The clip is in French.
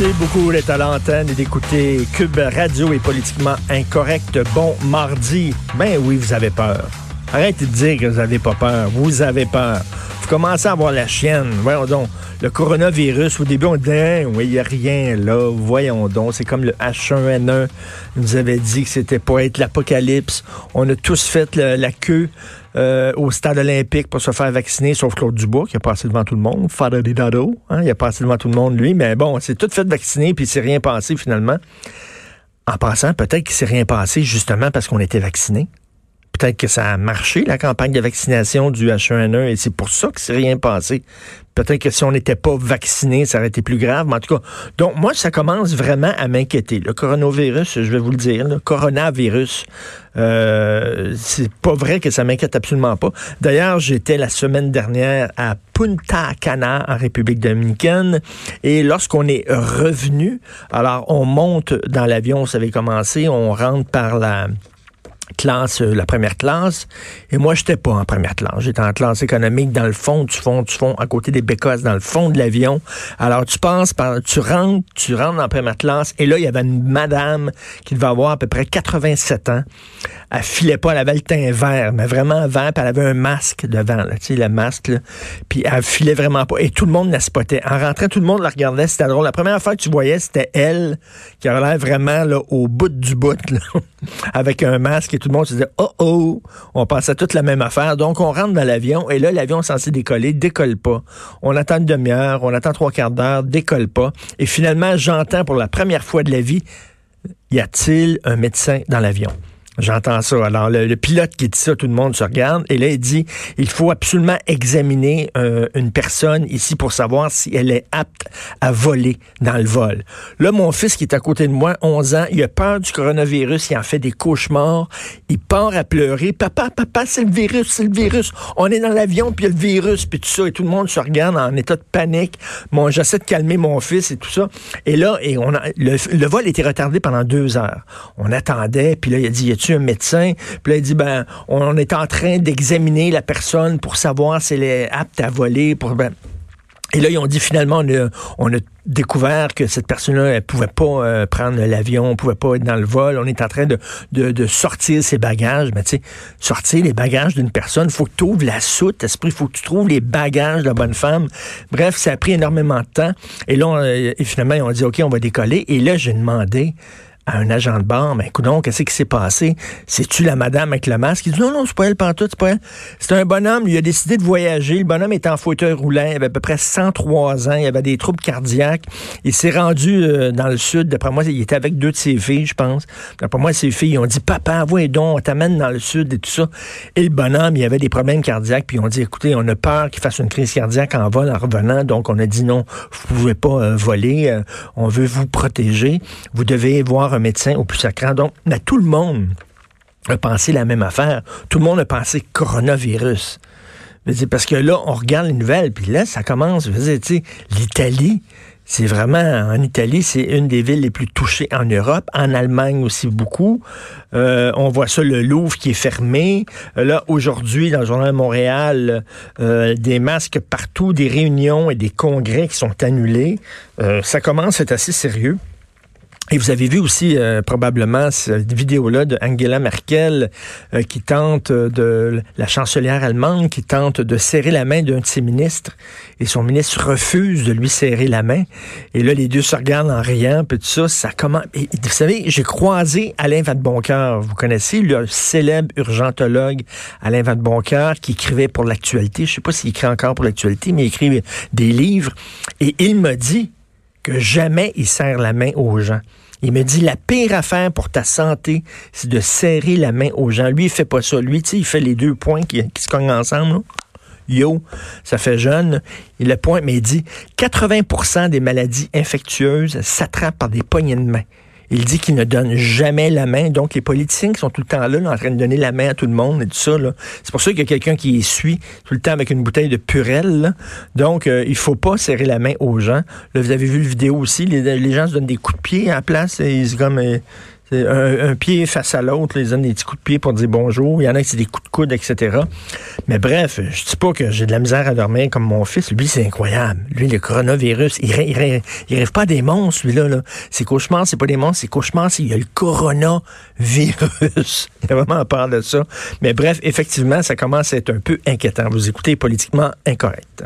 Merci beaucoup d'être à et d'écouter Cube Radio et politiquement incorrect. Bon mardi. Ben oui, vous avez peur. Arrêtez de dire que vous n'avez pas peur. Vous avez peur. Vous commencez à avoir la chienne. Voyons donc. Le coronavirus, au début, on disait, oui, il n'y a rien là. Voyons donc. C'est comme le H1N1 nous avait dit que c'était pour être l'apocalypse. On a tous fait la queue euh, au stade olympique pour se faire vacciner, sauf Claude Dubois, qui a passé devant tout le monde. Father Dado, hein, il a passé devant tout le monde, lui. Mais bon, c'est tout fait vacciner, puis il s'est rien passé finalement. En passant, peut-être qu'il s'est rien passé justement parce qu'on était vacciné. Peut-être que ça a marché, la campagne de vaccination du H1N1, et c'est pour ça que c'est rien passé. Peut-être que si on n'était pas vacciné, ça aurait été plus grave. Mais en tout cas, donc moi, ça commence vraiment à m'inquiéter. Le coronavirus, je vais vous le dire, le coronavirus, euh, c'est pas vrai que ça m'inquiète absolument pas. D'ailleurs, j'étais la semaine dernière à Punta Cana, en République dominicaine, et lorsqu'on est revenu, alors on monte dans l'avion, ça avait commencé, on rentre par la classe, euh, la première classe. Et moi, j'étais pas en première classe. J'étais en classe économique dans le fond, du fond, du fond, à côté des bécosses, dans le fond de l'avion. Alors, tu passes par, tu rentres, tu rentres en première classe. Et là, il y avait une madame qui devait avoir à peu près 87 ans. Elle filait pas, elle avait le teint vert, mais vraiment vert, puis elle avait un masque devant, tu sais, le masque. Puis elle filait vraiment pas. Et tout le monde la spottait. En rentrant, tout le monde la regardait, c'était drôle. La première fois que tu voyais, c'était elle qui avait vraiment, là, au bout du bout, avec un masque, et tout le monde se disait, oh oh, on pensait toute la même affaire. Donc, on rentre dans l'avion, et là, l'avion est censé décoller, décolle pas. On attend une demi-heure, on attend trois quarts d'heure, décolle pas. Et finalement, j'entends pour la première fois de la vie, y a-t-il un médecin dans l'avion? J'entends ça. Alors, le, pilote qui dit ça, tout le monde se regarde. Et là, il dit, il faut absolument examiner euh, une personne ici pour savoir si elle est apte à voler dans le vol. Là, mon fils qui est à côté de moi, 11 ans, il a peur du coronavirus, il en fait des cauchemars. Il part à pleurer. Papa, papa, c'est le virus, c'est le virus. On est dans l'avion, puis il y a le virus, puis tout ça. Et tout le monde se regarde en état de panique. Bon, j'essaie de calmer mon fils et tout ça. Et là, et on a, le, le vol était retardé pendant deux heures. On attendait, puis là, il a dit, y a-tu un médecin? Puis là, il dit, ben, on est en train d'examiner la personne pour savoir si elle est apte à voler. Ben, et là, ils ont dit finalement, on a, découvert que cette personne-là, elle pouvait pas euh, prendre l'avion, pouvait pas être dans le vol. On est en train de, sortir ses bagages. Mais tu sais, sortir les bagages d'une personne, faut que tu ouvres la soute, esprit, faut que tu trouves les bagages de la bonne femme. Bref, ça a pris énormément de temps. Et là, euh, finalement, ils ont dit, OK, on va décoller. Et là, j'ai demandé un agent de bar, mais écoute qu'est-ce qui s'est passé? C'est-tu la madame avec le masque? Il dit, non, non, c'est pas elle, pantoute, c'est pas elle. C'est un bonhomme, il a décidé de voyager. Le bonhomme était en fauteuil roulant, il avait à peu près 103 ans, il avait des troubles cardiaques. Il s'est rendu euh, dans le sud, d'après moi, il était avec deux de ses filles, je pense. D'après moi, ses filles, ils ont dit, papa, voyons donc, on t'amène dans le sud et tout ça. Et le bonhomme, il avait des problèmes cardiaques, puis ont dit, écoutez, on a peur qu'il fasse une crise cardiaque en vol, en revenant, donc on a dit non, vous pouvez pas euh, voler, euh, on veut vous protéger, vous devez voir un médecin au plus sacrant. Donc, tout le monde a pensé la même affaire. Tout le monde a pensé coronavirus. Parce que là, on regarde les nouvelles, puis là, ça commence. L'Italie, c'est vraiment, en Italie, c'est une des villes les plus touchées en Europe. En Allemagne aussi beaucoup. Euh, on voit ça, le Louvre qui est fermé. Euh, Là, aujourd'hui, dans le journal de Montréal, euh, des masques partout, des réunions et des congrès qui sont annulés. Ça commence être assez sérieux. Et vous avez vu aussi euh, probablement cette vidéo-là de Angela Merkel euh, qui tente euh, de la chancelière allemande qui tente de serrer la main d'un de ses ministres et son ministre refuse de lui serrer la main. Et là, les deux se regardent en riant, puis tout ça, ça commence. Vous savez, j'ai croisé Alain Vadeboncoeur. Vous connaissez le célèbre urgentologue Alain Vadeboncoeur qui écrivait pour l'actualité. Je sais pas s'il écrit encore pour l'actualité, mais il écrit des livres. Et il m'a dit que jamais il serre la main aux gens. Il me dit la pire affaire pour ta santé, c'est de serrer la main aux gens. Lui, il fait pas ça. Lui, tu sais, il fait les deux points qui, se cognent ensemble. yo, ça fait jeune. Il le pointe, mais il dit 80% des maladies infectieuses s'attrapent par des poignées de main. Il dit qu'il ne donne jamais la main. Donc, les politiciens qui sont tout le temps là, là en train de donner la main à tout le monde et tout ça, c'est pour ça qu'il y a quelqu'un qui suit tout le temps avec une bouteille de purelle. Donc, euh, il faut pas serrer la main aux gens. Là, vous avez vu le vidéo aussi, les, gens se donnent des coups de pied à la place. Et ils, comme, euh, un, pied face à l'autre, les donnent des petits coups de pied pour dire bonjour. Il y en a qui c'est des coups de coude, etc. Mais bref, je dis pas que j'ai de la misère à dormir comme mon fils. Lui, c'est incroyable. Lui, le coronavirus, il, il, il rêve pas des monstres, lui-là. Là. Ses cauchemars, c'est pas des monstres, c'est cauchemars, c'est il y a le coronavirus. il a vraiment peur de ça. Mais bref, effectivement, ça commence à être un peu inquiétant. Vous écoutez politiquement incorrect.